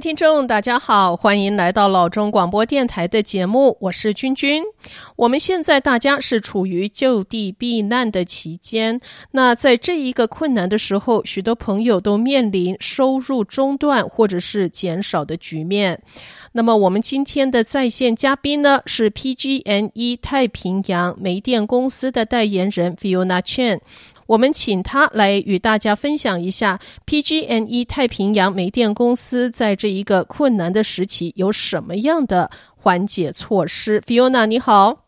听众，大家好，欢迎来到老中广播电台的节目，我是君君。我们现在大家是处于就地避难的期间，那在这一个困难的时候，许多朋友都面临收入中断或者是减少的局面。那么，我们今天的在线嘉宾呢，是 PG&E 太平洋煤电公司的代言人 Fiona Chen。我们请他来与大家分享一下 PG&E 太平洋煤电公司在这一个困难的时期有什么样的缓解措施。Fiona，你好，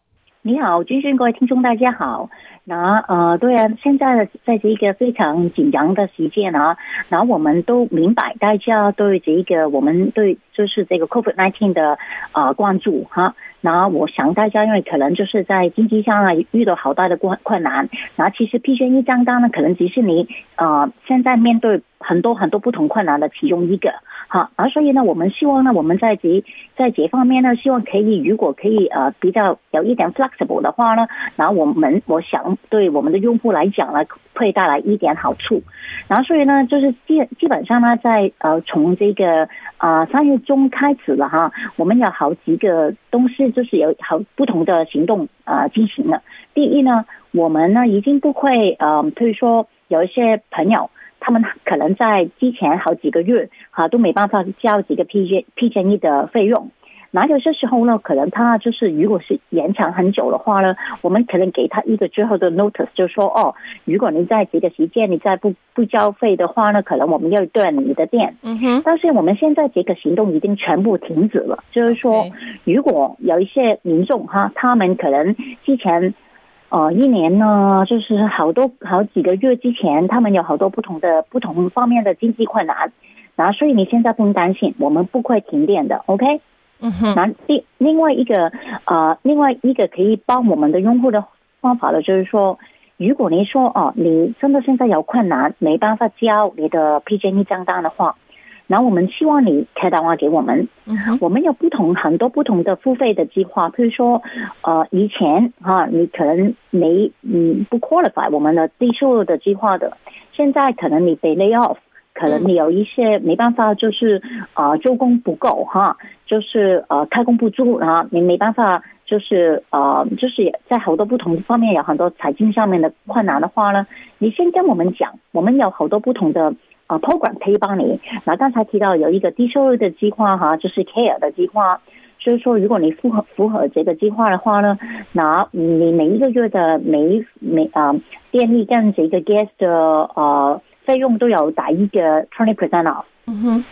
你好，君君，各位听众，大家好。那呃，对啊，现在在这一个非常紧张的时间啊，那我们都明白大家对这一个我们对就是这个 COVID-19 的啊、呃、关注哈。然后我想大家因为可能就是在经济上啊遇到好大的困困难，然后其实 PG&E 账单呢可能只是你、呃、现在面对很多很多不同困难的其中一个，好，而所以呢我们希望呢我们在这在这方面呢希望可以如果可以呃比较有一点 flexible 的话呢，然后我们我想对我们的用户来讲呢会带来一点好处，然后所以呢就是基基本上呢在呃从这个啊三月中开始了哈，我们有好几个东西。就是有好不同的行动啊进行了。第一呢，我们呢已经不会呃，比如说有一些朋友，他们可能在之前好几个月哈都没办法交几个 PG PG&E 的费用。那有些时候呢，可能他就是如果是延长很久的话呢，我们可能给他一个最后的 notice，就是说哦，如果你在这个时间你再不不交费的话呢，可能我们要断你的电。嗯哼。但是我们现在这个行动已经全部停止了，就是说，如果有一些民众哈，他们可能之前呃一年呢，就是好多好几个月之前，他们有好多不同的不同方面的经济困难，然后所以你现在不用担心，我们不会停电的，OK？嗯哼，那另另外一个呃，另外一个可以帮我们的用户的方法呢，就是说，如果你说哦，你真的现在有困难，没办法交你的 PG&E 账单的话，那我们希望你开电话给我们。我们有不同很多不同的付费的计划，譬如说，呃，以前哈，你可能没嗯不 qualify 我们的低收入的计划的，现在可能你被 lay off。可能你有一些没办法，就是啊，周工不够哈，就是呃开工不足啊，你没办法，就是呃，就是在好多不同方面有很多财经上面的困难的话呢，你先跟我们讲，我们有好多不同的啊 program 可以帮你。那刚才提到有一个低收入的计划哈，就是 Care 的计划，所以说如果你符合符合这个计划的话呢，那你每一个月的每每啊电力跟这个 gas 的呃。费用都有打一个 twenty percent off。嗯哼，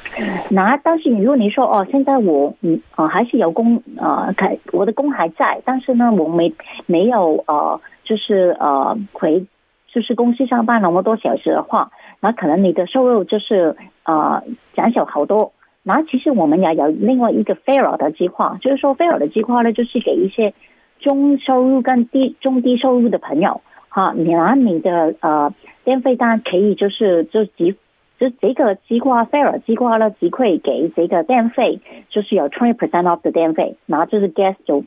那但是如果你说哦，现在我嗯啊还是有工啊，开我的工还在，但是呢我没没有呃就是呃回就是公司上班那么多小时的话，那可能你的收入就是呃减少好多。那其实我们也有另外一个 fair 的计划，就是说 fair 的计划呢，就是给一些中收入跟低中低收入的朋友哈，你拿你的呃。电费单可以就是就几就这个计划 fair 计划呢，即会给这个电费，就是有 twenty percent off 的电费，然后就是 gas 就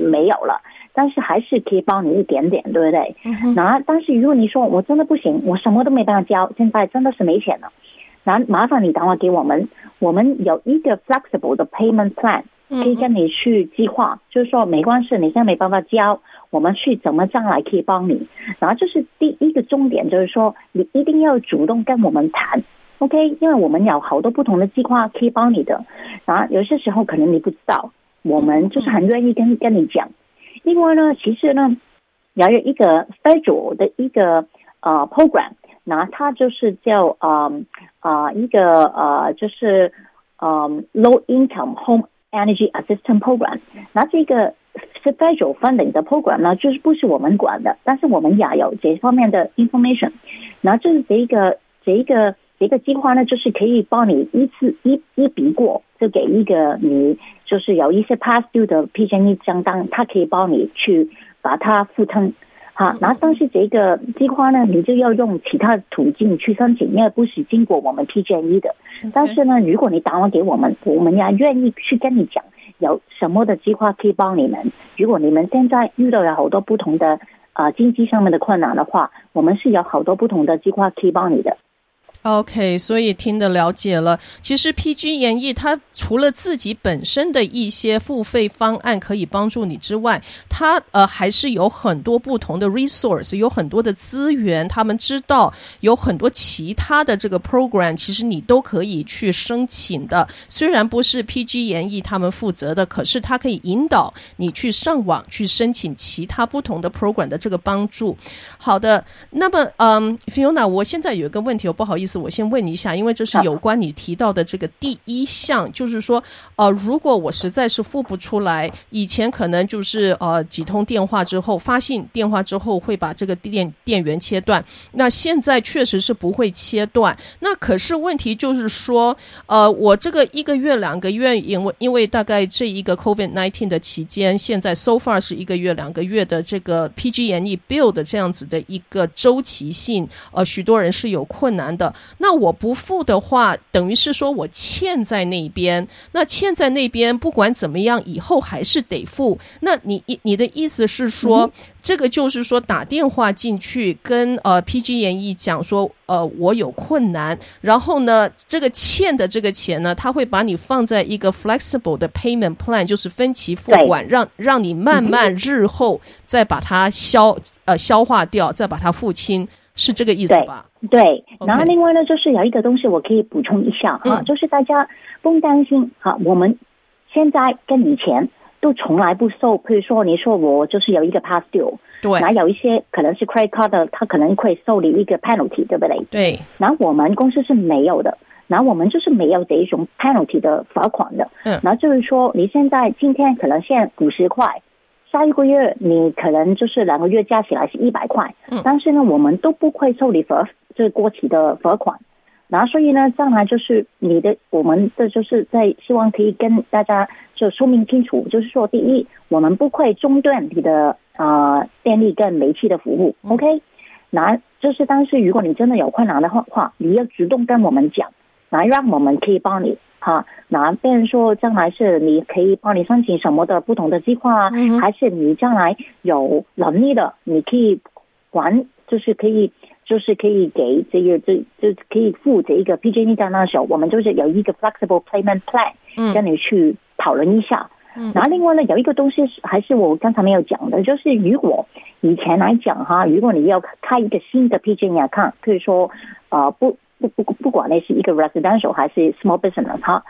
没有了，但是还是可以帮你一点点，对不对？然后但是如果你说我真的不行，我什么都没办法交，现在真的是没钱了，那麻烦你打电话给我们，我们有一个 flexible 的 payment plan 可以跟你去计划，就是说没关系，你现在没办法交。我们去怎么将来可以帮你，然后这是第一个重点，就是说你一定要主动跟我们谈，OK？因为我们有好多不同的计划可以帮你的，然后有些时候可能你不知道，我们就是很愿意跟跟你讲。另外呢，其实呢，也有一个 federal 的一个呃 program，那它就是叫啊啊、一个呃就是呃 low income home energy assistance program，那这个。是 federal funding 的 program 呢，就是不是我们管的，但是我们也有这方面的 information。然后就是这一个这一个这个计划呢，就是可以帮你一次一一笔过，就给一个你就是有一些 past due 的 PG&E 账单，它可以帮你去把它复通。好，然后但是这个计划呢，你就要用其他途径去申请，因为不是经过我们 PG&E 的。但是呢，如果你打完给我们，我们也愿意去跟你讲。有什么的计划可以帮你们？如果你们现在遇到了好多不同的啊、呃、经济上面的困难的话，我们是有好多不同的计划可以帮你的。OK，所以听得了解了。其实 PG 演艺它除了自己本身的一些付费方案可以帮助你之外，它呃还是有很多不同的 resource，有很多的资源。他们知道有很多其他的这个 program，其实你都可以去申请的。虽然不是 PG 演艺他们负责的，可是它可以引导你去上网去申请其他不同的 program 的这个帮助。好的，那么嗯，Fiona，我现在有一个问题，我不好意思。我先问你一下，因为这是有关你提到的这个第一项，就是说，呃，如果我实在是付不出来，以前可能就是呃几通电话之后发信电话之后会把这个电电源切断，那现在确实是不会切断。那可是问题就是说，呃，我这个一个月两个月，因为因为大概这一个 COVID nineteen 的期间，现在 so far 是一个月两个月的这个 PG&E bill 的这样子的一个周期性，呃，许多人是有困难的。那我不付的话，等于是说我欠在那边。那欠在那边，不管怎么样，以后还是得付。那你你的意思是说，嗯、这个就是说打电话进去跟呃 PG&E 讲说，呃，我有困难。然后呢，这个欠的这个钱呢，他会把你放在一个 flexible 的 payment plan，就是分期付款，让让你慢慢日后再把它消呃消化掉，再把它付清。是这个意思吧？对，对。然后另外呢，就是有一个东西我可以补充一下哈、嗯，就是大家不用担心哈，我们现在跟以前都从来不收，比如说你说我就是有一个 past due，对，然后有一些可能是 credit card 的，他可能会收你一个 penalty，对不对？对。然后我们公司是没有的，然后我们就是没有这一种 penalty 的罚款的。嗯。然后就是说你现在今天可能现五十块。下一个月你可能就是两个月加起来是一百块，但是呢，我们都不会受理罚，就是过期的罚款。然后所以呢，将来就是你的，我们的就是在希望可以跟大家就说明清楚，就是说，第一，我们不会中断你的啊、呃、电力跟煤气的服务，OK？那就是但是如果你真的有困难的话，你要主动跟我们讲，来让我们可以帮你。好，那别人说将来是你可以帮你申请什么的不同的计划啊，嗯、还是你将来有能力的，你可以管，就是可以，就是可以给这个这就可以付这一个 PG&E 的那时候，我们就是有一个 flexible payment plan，嗯，跟你去讨论一下。嗯，然后另外呢，有一个东西是还是我刚才没有讲的，就是如果以前来讲哈，如果你要开一个新的 PG&E account，可以说啊、呃、不。不不不管那是一个 residential 还是 small business 哈，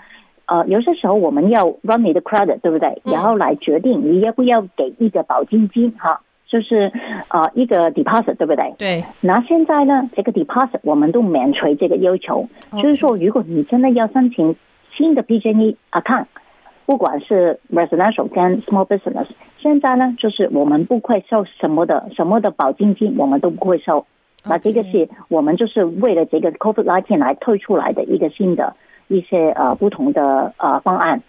呃，有些时候我们要 run 你的 credit，对不对？然后来决定你要不要给一个保证金哈，就是呃一个 deposit，对不对？对。那现在呢，这个 deposit 我们都免除这个要求.就是说如果你真的要申请新的 PG&E account，不管是 residential 跟 small business，现在呢就是我们不会收什么的什么的保证金，我们都不会收。那这个是我们就是为了这个 COVID-19 来推出来的一个新的一些呃不同的呃方案。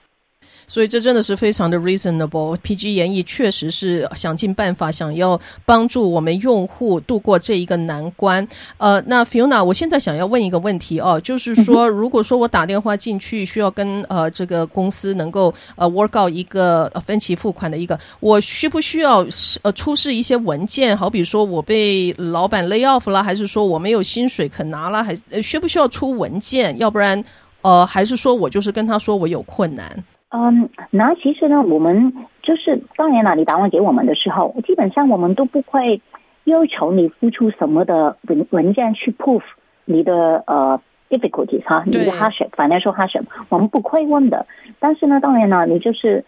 所以这真的是非常的 reasonable。PG&E 确实是想尽办法想要帮助我们用户度过这一个难关。呃，那 Fiona，我现在想要问一个问题哦，就是说，如果说我打电话进去需要跟呃这个公司能够呃 work out 一个分期付款的一个，我需不需要呃出示一些文件？好比说我被老板 lay off 了，还是说我没有薪水可拿了，还需不需要出文件？要不然呃，还是说我就是跟他说我有困难？嗯，那其实呢，我们就是当然了，你打电话给我们的时候，基本上我们都不会要求你付出什么的文文件去 prove 你的呃 difficulties 哈，你的 hardship，financial hardship，我们不会问的。但是呢，当然了，你就是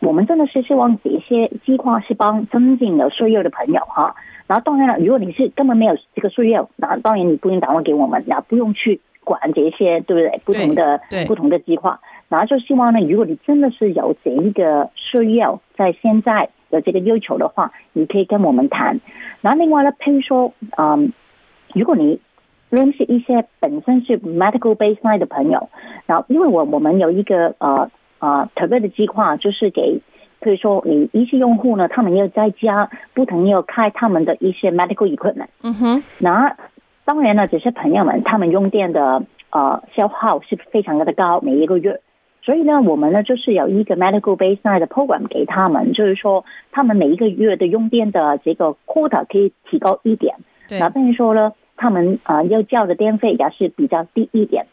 我们真的是希望这些计划是帮真正有需要的朋友哈。然后当然了，如果你是根本没有这个需要，那当然你不用打电话给我们，也不用去管这些，对不对？不同的不同的计划。然后就希望呢，如果你真的是有这一个需要，在现在的这个要求的话，你可以跟我们谈。然后另外呢，譬如说，嗯，如果你认识一些本身是 medical baseline 的朋友，然后因为我我们有一个呃呃特别的计划，就是给譬如说你一些用户呢，他们要在家不停要开他们的一些 medical equipment。嗯哼。那当然了，这些朋友们他们用电的呃消耗是非常的高，每一个月。所以呢，我们呢就是有一个 medical baseline 的 program 给他们，就是说他们每一个月的用电的这个 quota 可以提高一点。对。那等于说呢，他们啊、呃、要交的电费也是比较低一点。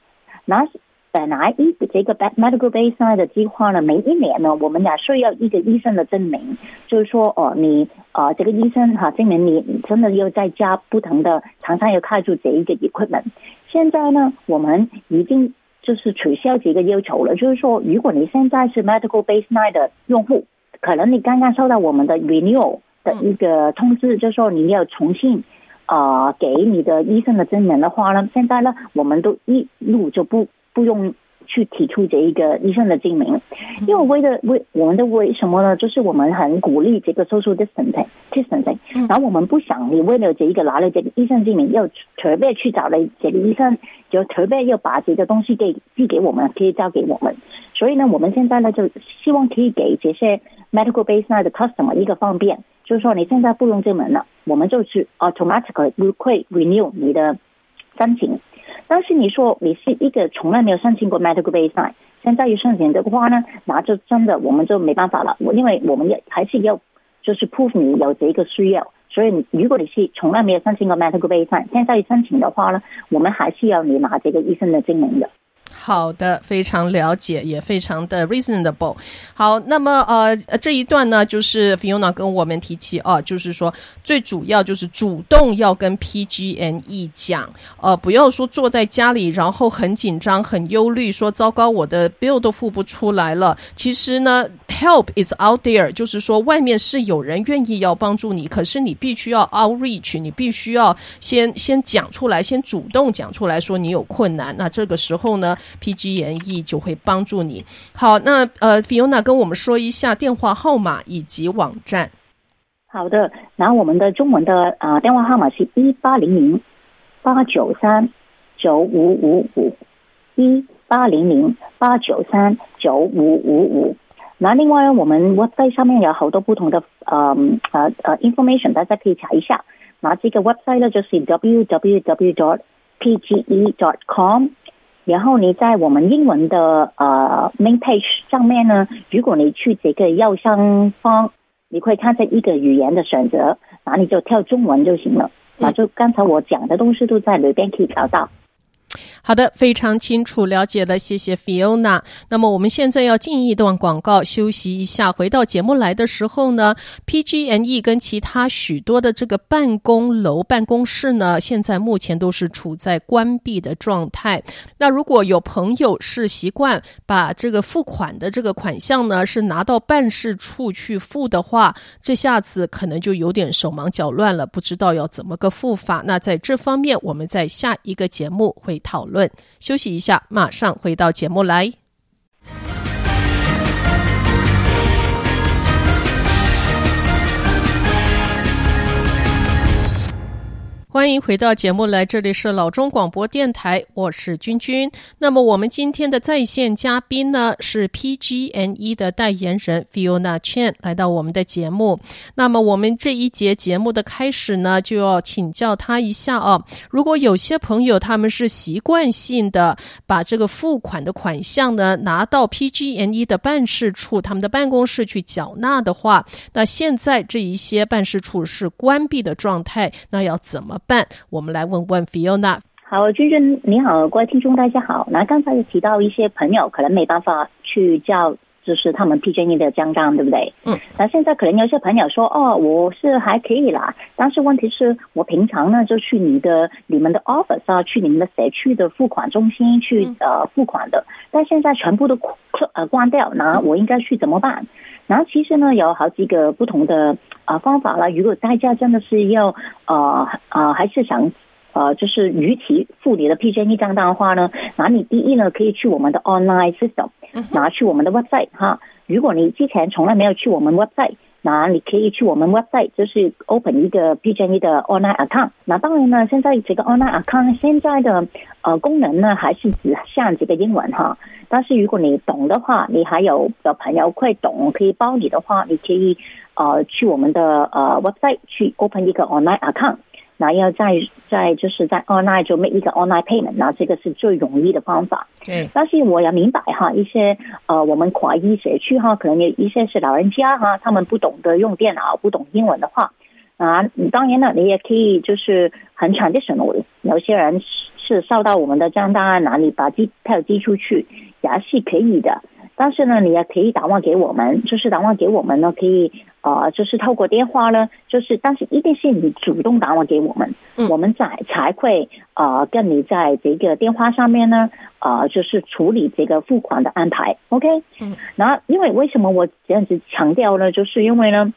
那本来一这个 medical baseline 的计划呢，每一年呢，我们俩需要一个医生的证明，就是说哦，你啊、呃、这个医生哈证明你真的又在家不同的常常要开住这一个 equipment。现在呢，我们已经就是取消这个要求了，就是说，如果你现在是 medical baseline 的用户，可能你刚刚收到我们的 renewal 的一个通知，就是说你要重新啊、呃、给你的医生的证明的话呢，现在呢，我们都一路就不。不用去提出这一个医生的证明，因为为的为我们的为什么呢？就是我们很鼓励这个 social distancing，distancing，然后我们不想你为了这一个拿了这个医生证明，要特别去找了这个医生，就特别要把这个东西给寄给我们，可以交给我们。所以呢，我们现在呢就希望可以给这些 medical baseline 的 customer 一个方便，就是说你现在不用证明了，我们就去 automatically 会 renew 你的申请。但是你说你是一个从来没有申请过 medical baseline，现在又申请的话呢，那就真的我们就没办法了。因为我们也还是要就是 prove 你有这个需要，所以如果你是从来没有申请过 medical baseline，现在申请的话呢，我们还是要你拿这个医生的证明的。好的，非常了解，也非常的 reasonable。好，那么呃，这一段呢，就是 Fiona 跟我们提起哦，就是说最主要就是主动要跟 PG&E 讲，呃，不要说坐在家里，然后很紧张、很忧虑，说糟糕，我的 bill 都付不出来了。其实呢，help is out there，就是说外面是有人愿意要帮助你，可是你必须要 outreach，你必须要先先讲出来，先主动讲出来说你有困难。那这个时候呢，PG&E 就会帮助你。好，那呃，Fiona 跟我们说一下电话号码以及网站。好的，然后我们的中文的啊、呃、电话号码是一八零零八九三九五五五一八零零八九三九五五五。那另外我们 website 上面有好多不同的呃呃呃 information，大家可以查一下。那这个 website 呢就是 www.pge.com。然后你在我们英文的呃 main page 上面呢，如果你去这个右上方，你会看见一个语言的选择，那你就跳中文就行了。那就刚才我讲的东西都在里边可以找到。好的，非常清楚了解了，谢谢 Fiona。那么我们现在要进一段广告，休息一下。回到节目来的时候呢，PG&E 跟其他许多的这个办公楼办公室呢，现在目前都是处在关闭的状态。那如果有朋友是习惯把这个付款的这个款项呢，是拿到办事处去付的话，这下子可能就有点手忙脚乱了，不知道要怎么个付法。那在这方面，我们在下一个节目会讨论。休息一下，马上回到节目来。欢迎回到节目来，这里是老中广播电台，我是君君。那么我们今天的在线嘉宾呢，是 PG&E 的代言人 Fiona Chan 来到我们的节目。那么我们这一节节目的开始呢，就要请教他一下哦。如果有些朋友他们是习惯性的把这个付款的款项呢拿到 PG&E 的办事处、他们的办公室去缴纳的话，那现在这一些办事处是关闭的状态，那要怎么办？我们来问问 Fiona。好，君君你好，各位听众大家好。那刚才有提到一些朋友可能没办法去叫，就是他们 PG&E 的账单，对不对？嗯。那现在可能有些朋友说，哦，我是还可以啦，但是问题是我平常呢就去你的你们的 office 啊，去你们的社区的付款中心去呃付款的，但现在全部都呃关掉，那我应该去怎么办？然后其实呢，有好几个不同的啊、呃、方法啦。如果大家真的是要呃啊、呃，还是想呃，就是逾期付你的 PG&E 账单的话呢，那你第一呢，可以去我们的 online system，拿去我们的 website 哈。如果你之前从来没有去我们 website。那你可以去我们 website，就是 open 一个 PG&E 的 online account。那当然呢，现在这个 online account 现在的呃功能呢，还是只像这个英文哈。但是如果你懂的话，你还有的朋友会懂，可以帮你的话，你可以呃去我们的呃 website 去 open 一个 online account。那要再再就是在 online 就 make 一个 online payment，那这个是最容易的方法。对，但是我也明白哈，一些呃我们华裔社区哈，可能有一些是老人家哈，他们不懂得用电脑，不懂英文的话，啊，当然了，你也可以就是很 traditional，有些人是收到我们的账单啊，哪里把机票寄出去也是可以的。但是呢，你也可以打电话给我们，就是打电话给我们呢，可以呃，就是透过电话呢，就是但是一定是你主动打电话给我们，嗯、我们才才会呃跟你在这个电话上面呢，呃，就是处理这个付款的安排，OK？嗯，那因为为什么我这样子强调呢？就是因为呢。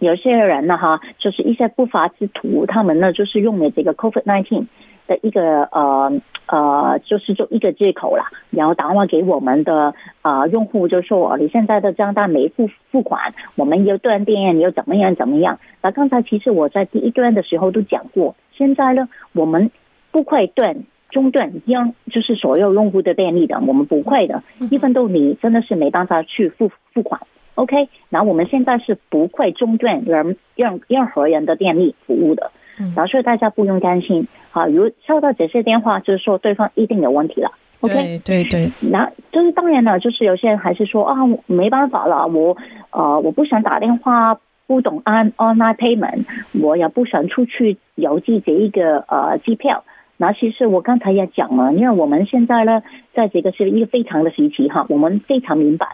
有些人呢，哈，就是一些不法之徒，他们呢就是用了这个 COVID-19 的一个呃呃，就是就一个借口啦，然后打电话给我们的啊、呃、用户，就说你现在的账单没付付款，我们又断电，你又怎么样怎么样？那刚才其实我在第一段的时候都讲过，现在呢，我们不会断中断，让就是所有用户的电力的，我们不会的，一分都你真的是没办法去付付款。OK，那我们现在是不会中断人任任何人的电力服务的，然后所以大家不用担心啊。如收到这些电话，就是说对方一定有问题了。OK，对对对，那就是当然了，就是有些人还是说啊，没办法了，我呃我不想打电话，不懂按 online payment，我也不想出去邮寄这一个呃机票。那其实我刚才也讲了，因为我们现在呢，在这个是一个非常的时期哈，我们非常明白。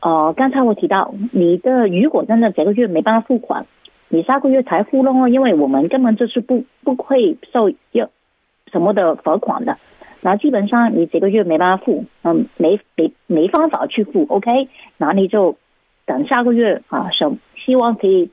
呃，刚才我提到你的，如果真的这个月没办法付款，你下个月才付咯，因为我们根本就是不不会受要什么的罚款的。那基本上你这个月没办法付，嗯，没没没方法去付，OK？那你就等下个月啊，希希望可以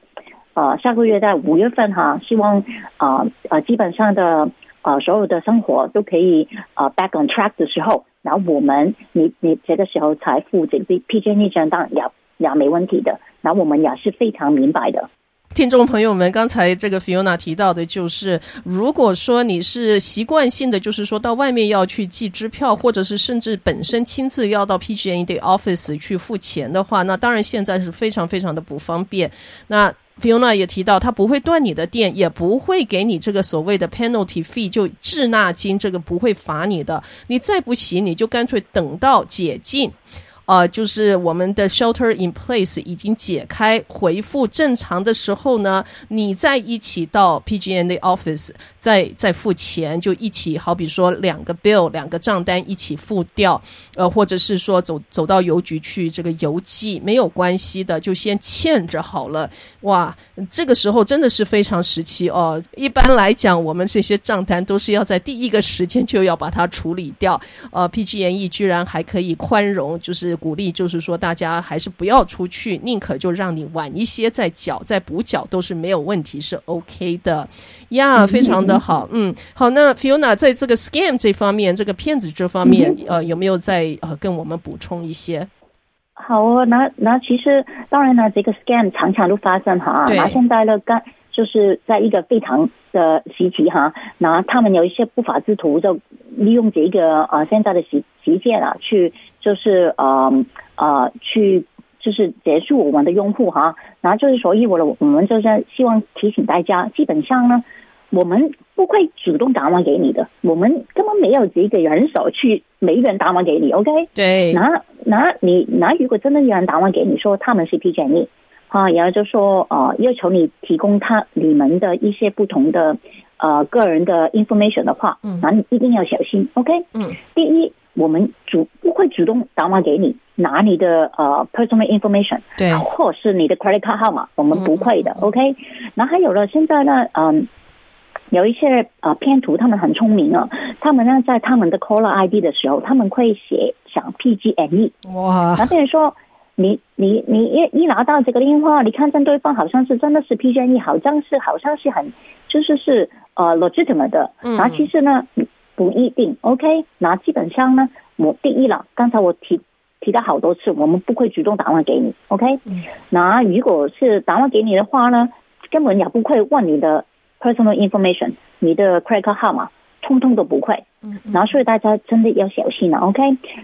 啊，下个月在五月份哈，希望啊啊，基本上的啊所有的生活都可以啊 back on track 的时候。然后我们，你你这个时候才付这个 PG&E 账单也也没问题的。然后我们也是非常明白的。听众朋友们，刚才这个 Fiona 提到的，就是如果说你是习惯性的，就是说到外面要去寄支票，或者是甚至本身亲自要到 PG&E 的 office 去付钱的话，那当然现在是非常非常的不方便。那 Fiona 也提到，他不会断你的电，也不会给你这个所谓的 penalty fee，就滞纳金，这个不会罚你的。你再不行，你就干脆等到解禁。呃，就是我们的 shelter in place 已经解开，恢复正常的时候呢，你再一起到 PG&E 的 office，再再付钱，就一起，好比说两个 bill，两个账单一起付掉，呃，或者是说走走到邮局去这个邮寄，没有关系的，就先欠着好了。哇，这个时候真的是非常时期哦。一般来讲，我们这些账单都是要在第一个时间就要把它处理掉。呃，PG&E 居然还可以宽容，就是。鼓励就是说，大家还是不要出去，宁可就让你晚一些再缴、再补缴都是没有问题，是 OK 的呀，yeah, 非常的好。嗯，好，那 Fiona 在这个 scam 这方面，这个骗子这方面，呃，有没有再呃跟我们补充一些？好哦，那那其实当然呢，这个 scam 常常都发生哈。对那现在呢，刚就是在一个非常的时期哈，那他们有一些不法之徒就利用这个呃现在的时时间啊去。就是呃呃，去就是结束我们的用户哈，然后就是所以我的我们就是希望提醒大家，基本上呢，我们不会主动打完给你的，我们根本没有这个人手去每个人打完给你，OK？对。那那你那如果真的有人打完给你说他们是 PG&E 啊，然后就说呃要求你提供他你们的一些不同的呃个人的 information 的话，嗯，那你一定要小心，OK？嗯，第一。我们主不会主动打电话给你拿你的呃 personal information，对，或是你的 credit card 号码，我们不会的、嗯、，OK。然后还有了，现在呢，嗯，有一些呃骗徒，他们很聪明啊，他们呢在他们的 caller ID 的时候，他们会写想 PG&E，哇，那比如说你你你一一拿到这个电话，你看见对方好像是真的是 PG&E，好像是好像是很就是是呃 legitimate 的，嗯，然后其实呢。不一定，OK。那基本上呢，我第一了，刚才我提提到好多次，我们不会主动打电话给你，OK。那如果是打电话给你的话呢，根本也不会问你的 personal information，你的 credit 号码，通通都不会。嗯。然后所以大家真的要小心了，OK。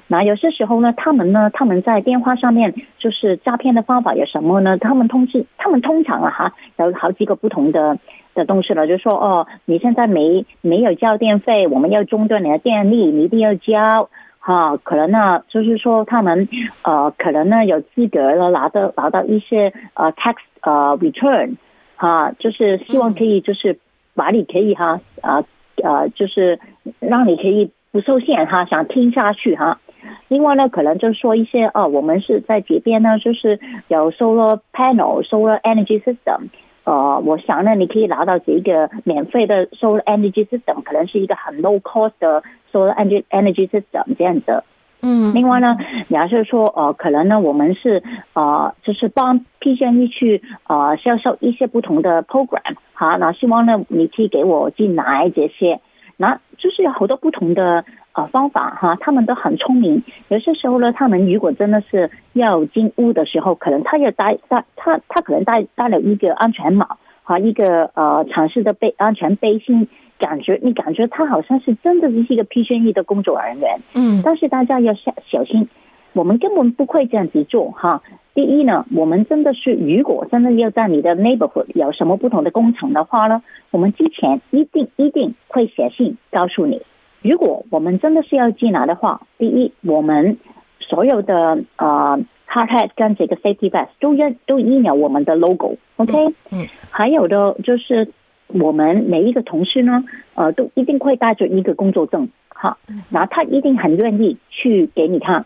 那有些时候呢，他们呢，他们在电话上面就是诈骗的方法有什么呢？他们通知，他们通常啊哈，有好几个不同的。的东西了，就说哦，你现在没没有交电费，我们要中断你的电力，你一定要交哈、可能呢，就是说他们呃，可能呢有资格了拿到拿到一些呃 tax 呃 return，哈，就是希望可以就是把你可以哈啊啊，就是让你可以不受限哈，想听下去哈。另外呢，可能就说一些啊，我们是在这边呢，就是有 solar panel、solar energy system。呃，我想呢，你可以拿到这个免费的 solar energy system，可能是一个很 low cost 的 solar energy energy system 这样子。嗯。另外呢，你要是说呃，可能呢，我们是呃，就是帮 PG&E 去呃销售一些不同的 program，好，那希望呢，你可以给我进来这些，那就是有好多不同的。啊，方法哈，他们都很聪明。有些时候呢，他们如果真的是要进屋的时候，可能他也带带他他可能带带了一个安全帽和一个呃尝试的背安全背心，感觉你感觉他好像是真的是一个 P 选 E 的工作人员。嗯，但是大家要小小心，我们根本不会这样子做哈。第一呢，我们真的是如果真的要在你的 neighborhood 有什么不同的工程的话呢，我们之前一定一定会写信告诉你。如果我们真的是要进来的话，第一，我们所有的呃 hard hat 跟这个 safety vest 都印都印有我们的 logo，OK？嗯，还有的就是我们每一个同事呢，呃，都一定会带着一个工作证，哈，那他一定很愿意去给你看。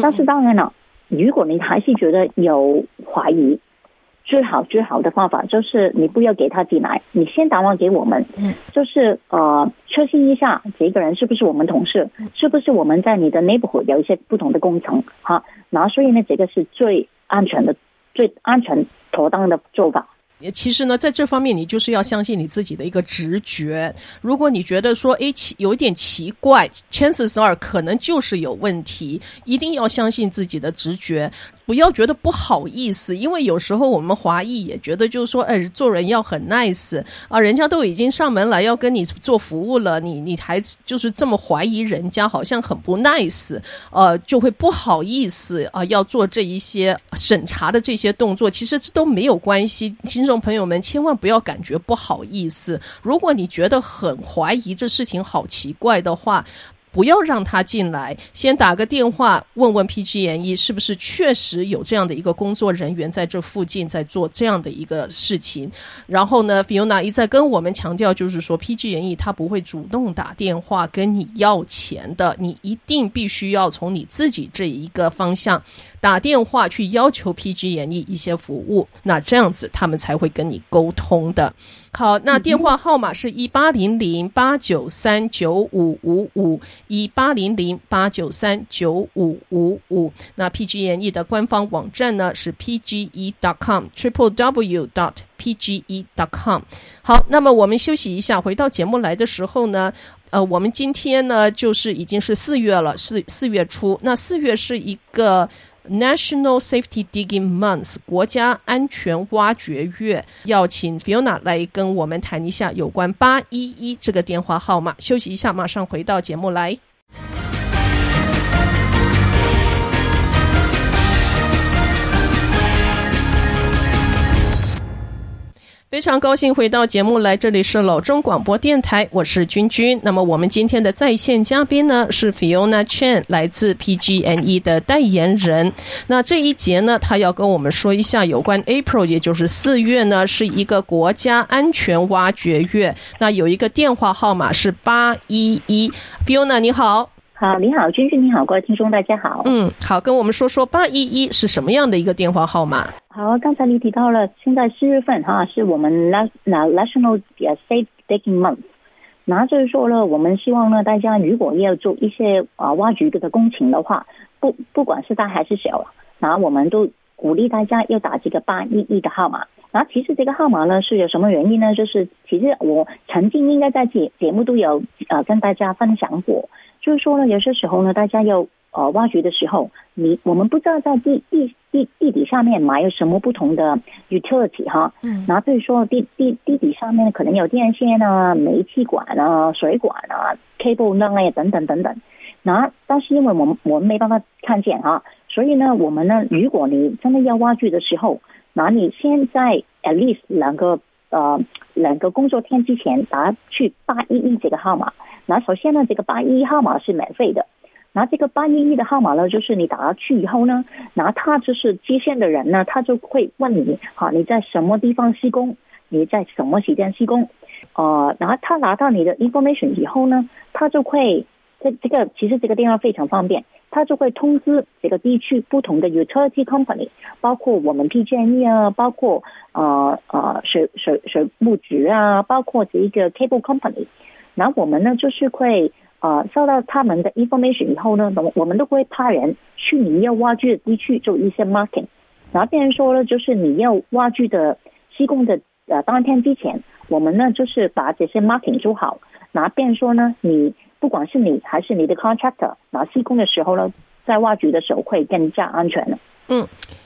但是当然了，如果你还是觉得有怀疑。最好最好的方法就是你不要给他进来，你先打电话给我们，就是呃确认一下这个人是不是我们同事，是不是我们在你的 neighborhood 有一些不同的工程，好，然后所以呢，这个是最安全的、最安全妥当的做法。其实呢，在这方面你就是要相信你自己的一个直觉。如果你觉得说，诶，奇有点奇怪，chances are 可能就是有问题，一定要相信自己的直觉。不要觉得不好意思，因为有时候我们华裔也觉得，就是说，哎，做人要很 nice 啊，人家都已经上门来要跟你做服务了，你你还就是这么怀疑人家，好像很不 nice，呃，就会不好意思啊，要做这一些审查的这些动作，其实这都没有关系。听众朋友们，千万不要感觉不好意思。如果你觉得很怀疑这事情好奇怪的话，不要让他进来，先打个电话问问 PG&E 是不是确实有这样的一个工作人员在这附近在做这样的一个事情。然后呢，Fiona 一再跟我们强调，就是说 PG&E 他不会主动打电话跟你要钱的，你一定必须要从你自己这一个方向打电话去要求 PG&E 一些服务，那这样子他们才会跟你沟通的。好，那电话号码是一八零零八九三九五五五一八零零八九三九五五五。那 PG&E 的官方网站呢是 pge.com，triple w dot pge.com。好，那么我们休息一下，回到节目来的时候呢，呃，我们今天呢就是已经是四月了，四四月初。那四月是一个。National Safety Digging Month 国家安全挖掘月，要请 Fiona 来跟我们谈一下有关八一一这个电话号码。休息一下，马上回到节目来。非常高兴回到节目来，这里是老中广播电台，我是君君。那么我们今天的在线嘉宾呢是 Fiona Chen，来自 PGNE 的代言人。那这一节呢，他要跟我们说一下有关 April，也就是四月呢，是一个国家安全挖掘月。那有一个电话号码是八一一，Fiona 你好。好，你好，君君你好，各位听众大家好。嗯，好，跟我们说说八一一是什么样的一个电话号码？好，刚才你提到了，现在四月份哈是我们 National Safe Digging Month，那就是说呢，我们希望呢，大家如果要做一些啊挖掘的工程的话，不不管是大还是小，那我们都鼓励大家要打这个八一一的号码。那其实这个号码呢是有什么原因呢？就是其实我曾经应该在节节目都有呃跟大家分享过。就是说呢，有些时候呢，大家要呃挖掘的时候，你我们不知道在地地地地底下面埋有什么不同的 utility 哈，嗯，然后比如说地地地底上面可能有电线啊、煤气管啊、水管啊、cable 那类等等等等，那但是因为我们我们没办法看见哈，所以呢，我们呢，如果你真的要挖掘的时候，那你现在 at least 两个呃两个工作天之前打去八一一这个号码。那首先呢，这个八一一号码是免费的。那这个八一一的号码呢，就是你打去以后呢，那他就是接线的人呢，他就会问你，好，你在什么地方施工？你在什么时间施工，呃，然后他拿到你的 information 以后呢，他就会这这个其实这个电话非常方便，他就会通知这个地区不同的 utility company，包括我们 PG&E 啊，包括呃呃水水水务局啊，包括这一个 cable company，然后我们呢就是会呃收到他们的 information 以后呢，我们都会派人去你要挖掘的地区做一些 marking。然后别人说呢，就是你要挖掘的施工的呃当天之前，我们呢就是把这些 marking 做好。然后别人说呢，你不管是你还是你的 contractor，然后施工的时候呢，在挖掘的时候会更加安全了。嗯。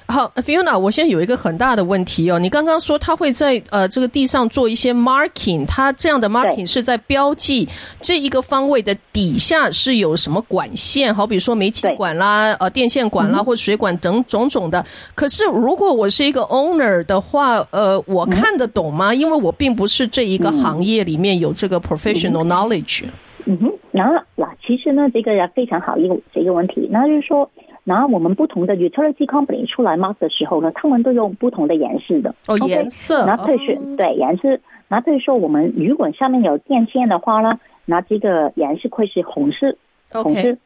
好，Fiona，我现在有一个很大的问题哦。你刚刚说他会在呃这个地上做一些 marking，他这样的 marking 是在标记这一个方位的底下是有什么管线，好比说煤气管啦、呃电线管啦、嗯、或水管等种种的。可是如果我是一个 owner 的话，呃，我看得懂吗？因为我并不是这一个行业里面有这个 professional knowledge。嗯哼，那那其实呢，这个也非常好一个这个问题，那就是说。那我们不同的 utility company 出来 mark 的时候呢，他们都用不同的颜色的哦颜色，那特选、哦、对颜色，那比如说我们如果上面有电线的话呢，那这个颜色会是红色.红色。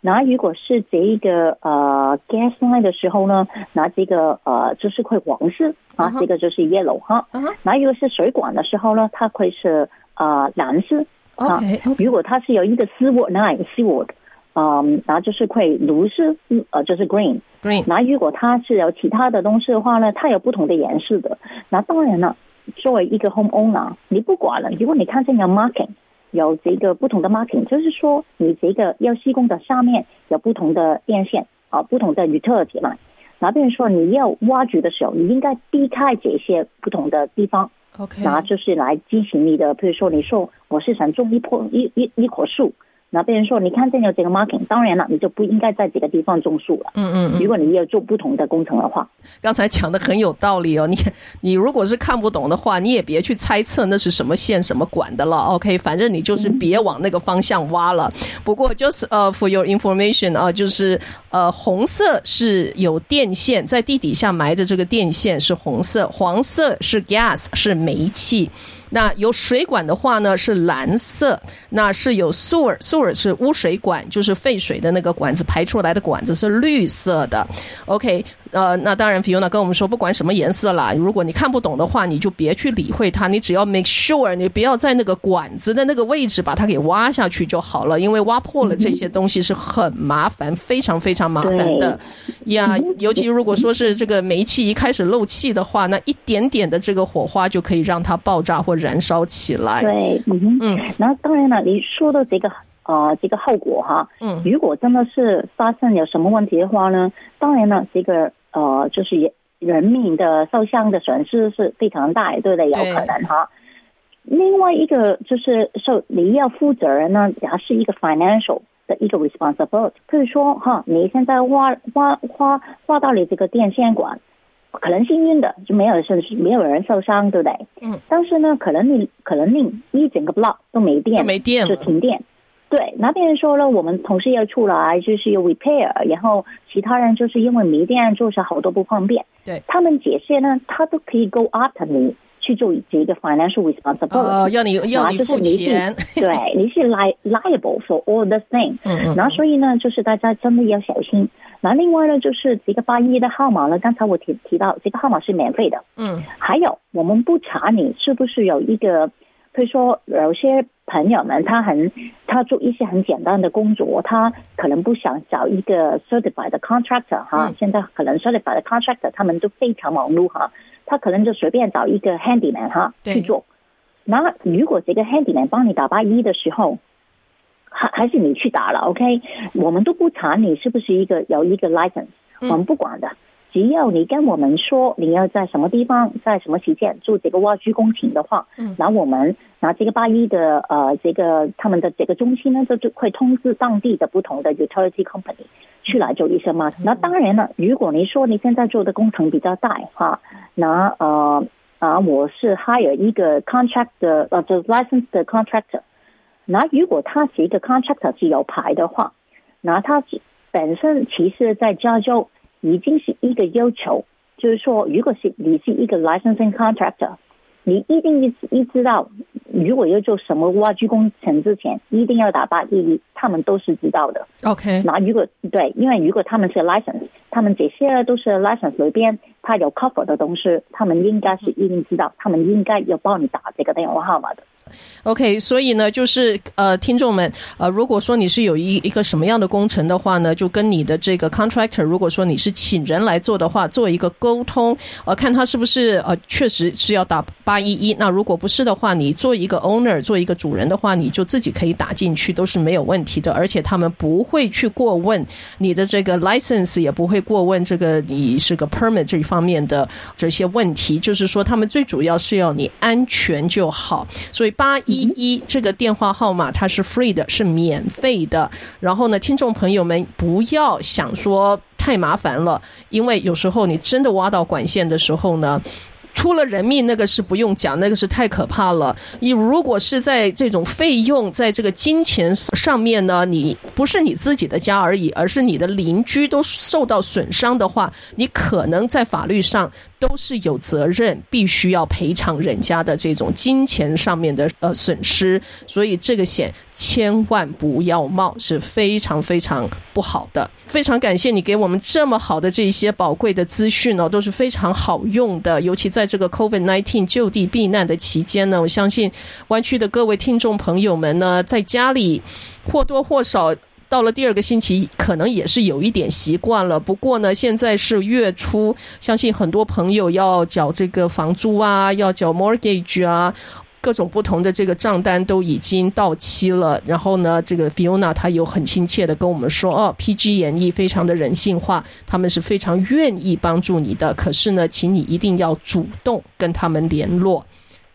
那如果是这一个呃 gas line 的时候呢，那这个呃就是会黄色啊，uh -huh. 这个就是 yellow 哈。Uh -huh. 那如果是水管的时候呢，它会是呃蓝色。Okay, OK，如果它是有一个 seaward line seaward 嗯，然后就是会炉是，呃，就是 green green。那如果它是有其他的东西的话呢，它有不同的颜色的。那当然了，作为一个 home owner，你不管了。如果你看见有 marking，有这个不同的 marking，就是说你这个要施工的下面有不同的电线啊，不同的 utility 嘛。那比如说你要挖掘的时候，你应该避开这些不同的地方。OK。然后就是来进行你的，比如说你说我是想种一棵一一一棵树。那别人说，你看见有这个 marking，当然了，你就不应该在这个地方种树了。嗯嗯嗯。如果你要做不同的工程的话，刚才讲的很有道理哦。你你如果是看不懂的话，你也别去猜测那是什么线、什么管的了。OK，反正你就是别往那个方向挖了。嗯、不过就是呃、uh,，for your information 啊，就是呃，红色是有电线在地底下埋着，这个电线是红色，黄色是 gas 是煤气。那有水管的话呢，是蓝色，那是有 sewer，sewer 是污水管，就是废水的那个管子排出来的管子是绿色的。OK。呃，那当然，Fiona 跟我们说，不管什么颜色啦，如果你看不懂的话，你就别去理会它，你只要 make sure 你不要在那个管子的那个位置把它给挖下去就好了，因为挖破了这些东西是很麻烦，非常非常麻烦的 呀。尤其如果说是这个煤气一开始漏气的话，那一点点的这个火花就可以让它爆炸或燃烧起来。对，嗯嗯。然后当然了，你说到这个。呃，这个后果哈，嗯，如果真的是发生有什么问题的话呢，当然了，这个呃，就是人人命的受伤的损失是非常大，对不对？有可能哈。另外一个就是受你要负责任呢，也是一个 financial 的一个 responsibility。可以说哈，你现在挖挖挖挖到你这个电线管，可能幸运的就没有人没有人受伤，对不对？嗯。但是呢，可能你可能你一整个 block 都没电，没电，就停电。对，那边人说了，我们同事要出来，就是有 repair，然后其他人就是因为没电，就是好多不方便。对，他们解释呢，他都可以 go after 你去做这个 financial responsibility，哦，要你要你付钱，对，你是 li liable for all the thing。嗯嗯。然后所以呢，就是大家真的要小心。那另外呢，就是这个八一的号码呢，刚才我提提到，这个号码是免费的。嗯。还有，我们不查你是不是有一个。比如说，有些朋友们他很，他做一些很简单的工作，他可能不想找一个 certified 的 contractor 哈、嗯。现在可能 certified 的 contractor 他们都非常忙碌哈，他可能就随便找一个 handyman 哈去做。那如果这个 handyman 帮你打八一的时候，还还是你去打了，OK？我们都不查你是不是一个有一个 license，我们不管的。嗯只要你跟我们说你要在什么地方，在什么时间做这个挖掘工程的话，嗯，然后我们拿这个八一的呃这个他们的这个中心呢，就就会通知当地的不同的 utility company 去来做一些嘛。那当然了，如果你说你现在做的工程比较大哈，那呃啊我是 hire 一个 contract 的呃就是 licensed 的 contractor，那如果他是一个 contractor 是有牌的话，那他本身其实在加州。已经是一个要求，就是说，如果是你是一个 licensing contractor，你一定一一知道，如果要做什么挖掘工程之前，一定要打八一一，他们都是知道的。OK，那如果对，因为如果他们是 license，他们这些都是 license 里边，他有 cover 的东西，他们应该是一定知道，他们应该要帮你打这个电话号码的。OK，所以呢，就是呃，听众们，呃，如果说你是有一一个什么样的工程的话呢，就跟你的这个 contractor，如果说你是请人来做的话，做一个沟通，呃，看他是不是呃，确实是要打八一一。那如果不是的话，你做一个 owner，做一个主人的话，你就自己可以打进去，都是没有问题的。而且他们不会去过问你的这个 license，也不会过问这个你是个 permit 这一方面的这些问题。就是说，他们最主要是要你安全就好。所以。八一一这个电话号码它是 free 的，是免费的。然后呢，听众朋友们不要想说太麻烦了，因为有时候你真的挖到管线的时候呢。出了人命，那个是不用讲，那个是太可怕了。你如果是在这种费用，在这个金钱上面呢，你不是你自己的家而已，而是你的邻居都受到损伤的话，你可能在法律上都是有责任，必须要赔偿人家的这种金钱上面的呃损失。所以这个险千万不要冒，是非常非常不好的。非常感谢你给我们这么好的这些宝贵的资讯哦，都是非常好用的。尤其在这个 COVID-19 就地避难的期间呢，我相信湾区的各位听众朋友们呢，在家里或多或少到了第二个星期，可能也是有一点习惯了。不过呢，现在是月初，相信很多朋友要缴这个房租啊，要缴 mortgage 啊。各种不同的这个账单都已经到期了，然后呢，这个 Fiona 她有很亲切的跟我们说，哦，PG 演绎非常的人性化，他们是非常愿意帮助你的，可是呢，请你一定要主动跟他们联络。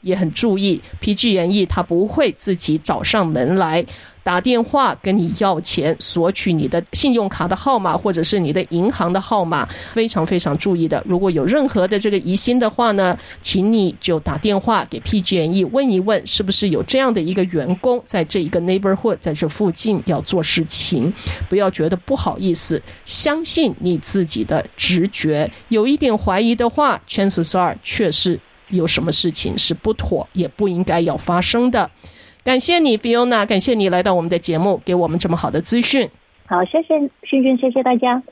也很注意，PG 演艺他不会自己找上门来打电话跟你要钱，索取你的信用卡的号码或者是你的银行的号码，非常非常注意的。如果有任何的这个疑心的话呢，请你就打电话给 PG 演艺问一问，是不是有这样的一个员工在这一个 neighborhood，在这附近要做事情，不要觉得不好意思，相信你自己的直觉，有一点怀疑的话，chances are 确实。有什么事情是不妥，也不应该要发生的。感谢你菲奥娜感谢你来到我们的节目，给我们这么好的资讯。好，谢谢，君君，谢谢大家。